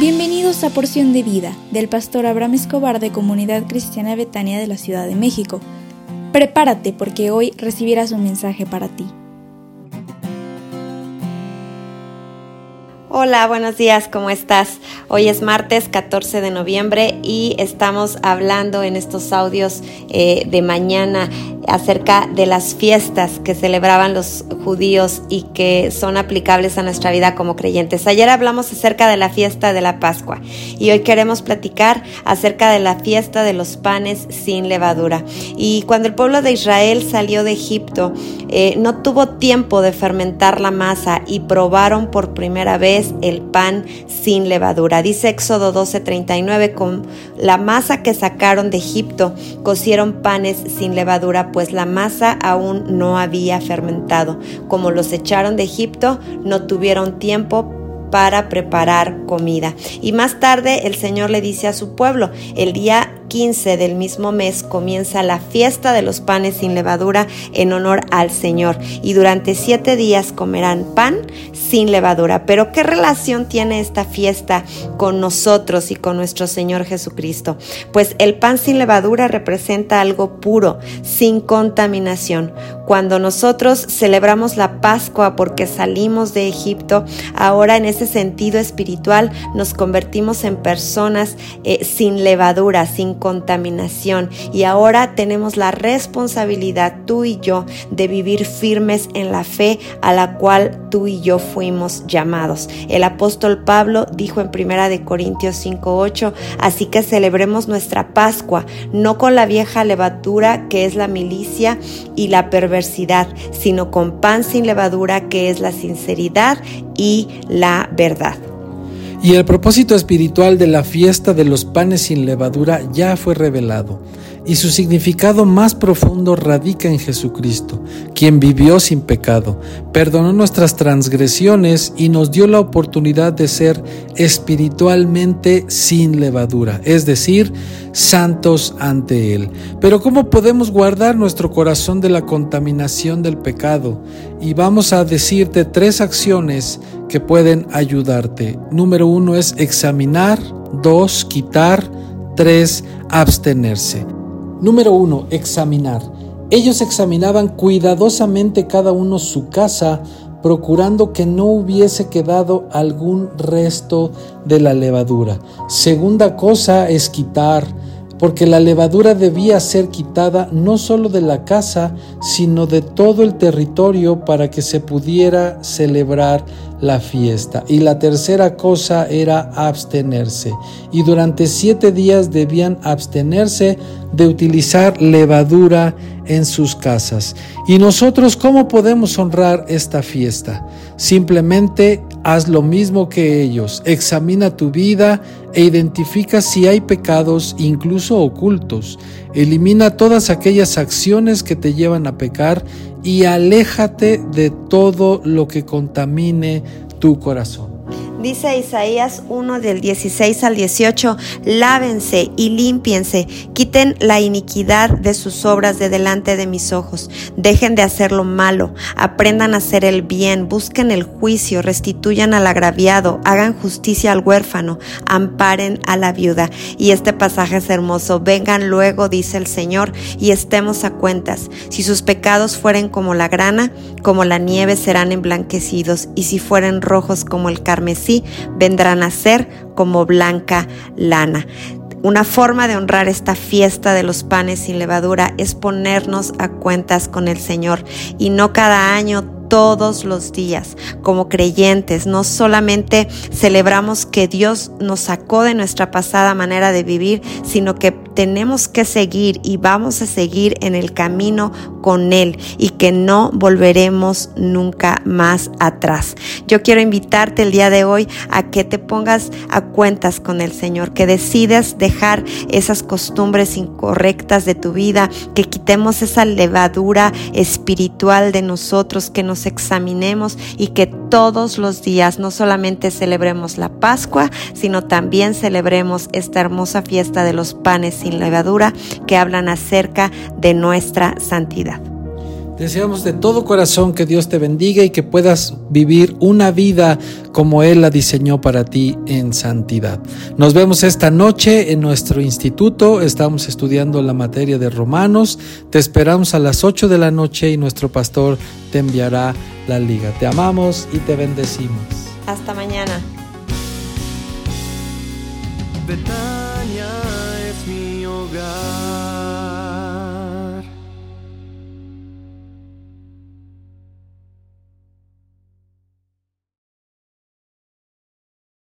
Bienvenidos a Porción de Vida del pastor Abraham Escobar de Comunidad Cristiana Betania de la Ciudad de México. Prepárate porque hoy recibirás un mensaje para ti. Hola, buenos días, ¿cómo estás? Hoy es martes 14 de noviembre y estamos hablando en estos audios eh, de mañana acerca de las fiestas que celebraban los judíos y que son aplicables a nuestra vida como creyentes. Ayer hablamos acerca de la fiesta de la Pascua y hoy queremos platicar acerca de la fiesta de los panes sin levadura. Y cuando el pueblo de Israel salió de Egipto, eh, no tuvo tiempo de fermentar la masa y probaron por primera vez el pan sin levadura. Dice Éxodo 12:39, con la masa que sacaron de Egipto, cocieron panes sin levadura, pues la masa aún no había fermentado. Como los echaron de Egipto, no tuvieron tiempo para preparar comida. Y más tarde el Señor le dice a su pueblo, el día 15 del mismo mes comienza la fiesta de los panes sin levadura en honor al Señor y durante siete días comerán pan sin levadura. Pero ¿qué relación tiene esta fiesta con nosotros y con nuestro Señor Jesucristo? Pues el pan sin levadura representa algo puro, sin contaminación. Cuando nosotros celebramos la Pascua porque salimos de Egipto, ahora en ese sentido espiritual nos convertimos en personas eh, sin levadura, sin contaminación. Y ahora tenemos la responsabilidad, tú y yo, de vivir firmes en la fe a la cual tú y yo fuimos llamados. El apóstol Pablo dijo en Primera de Corintios 5:8, así que celebremos nuestra Pascua, no con la vieja levadura que es la milicia y la sino con pan sin levadura que es la sinceridad y la verdad. Y el propósito espiritual de la fiesta de los panes sin levadura ya fue revelado, y su significado más profundo radica en Jesucristo, quien vivió sin pecado, perdonó nuestras transgresiones y nos dio la oportunidad de ser espiritualmente sin levadura, es decir, santos ante Él. Pero ¿cómo podemos guardar nuestro corazón de la contaminación del pecado? Y vamos a decirte tres acciones que pueden ayudarte. Número uno es examinar, dos, quitar, tres, abstenerse. Número uno, examinar. Ellos examinaban cuidadosamente cada uno su casa, procurando que no hubiese quedado algún resto de la levadura. Segunda cosa es quitar, porque la levadura debía ser quitada no solo de la casa, sino de todo el territorio para que se pudiera celebrar la fiesta. Y la tercera cosa era abstenerse. Y durante siete días debían abstenerse de utilizar levadura en sus casas. ¿Y nosotros cómo podemos honrar esta fiesta? Simplemente haz lo mismo que ellos. Examina tu vida e identifica si hay pecados, incluso ocultos. Elimina todas aquellas acciones que te llevan a pecar y aléjate de todo lo que contamine tu corazón. Dice Isaías 1 del 16 al 18, lávense y límpiense, quiten la iniquidad de sus obras de delante de mis ojos, dejen de hacer lo malo, aprendan a hacer el bien, busquen el juicio, restituyan al agraviado, hagan justicia al huérfano, amparen a la viuda. Y este pasaje es hermoso, vengan luego, dice el Señor, y estemos a cuentas. Si sus pecados fueren como la grana, como la nieve serán emblanquecidos, y si fueren rojos como el carmesí, vendrán a ser como blanca lana. Una forma de honrar esta fiesta de los panes sin levadura es ponernos a cuentas con el Señor y no cada año todos los días como creyentes. No solamente celebramos que Dios nos sacó de nuestra pasada manera de vivir, sino que tenemos que seguir y vamos a seguir en el camino con Él y que no volveremos nunca más atrás. Yo quiero invitarte el día de hoy a que te pongas a cuentas con el Señor, que decidas dejar esas costumbres incorrectas de tu vida, que quitemos esa levadura espiritual de nosotros, que examinemos y que todos los días no solamente celebremos la Pascua, sino también celebremos esta hermosa fiesta de los panes sin levadura que hablan acerca de nuestra santidad. Deseamos de todo corazón que Dios te bendiga y que puedas vivir una vida como Él la diseñó para ti en santidad. Nos vemos esta noche en nuestro instituto. Estamos estudiando la materia de Romanos. Te esperamos a las 8 de la noche y nuestro pastor te enviará la liga. Te amamos y te bendecimos. Hasta mañana. Betania es mi hogar.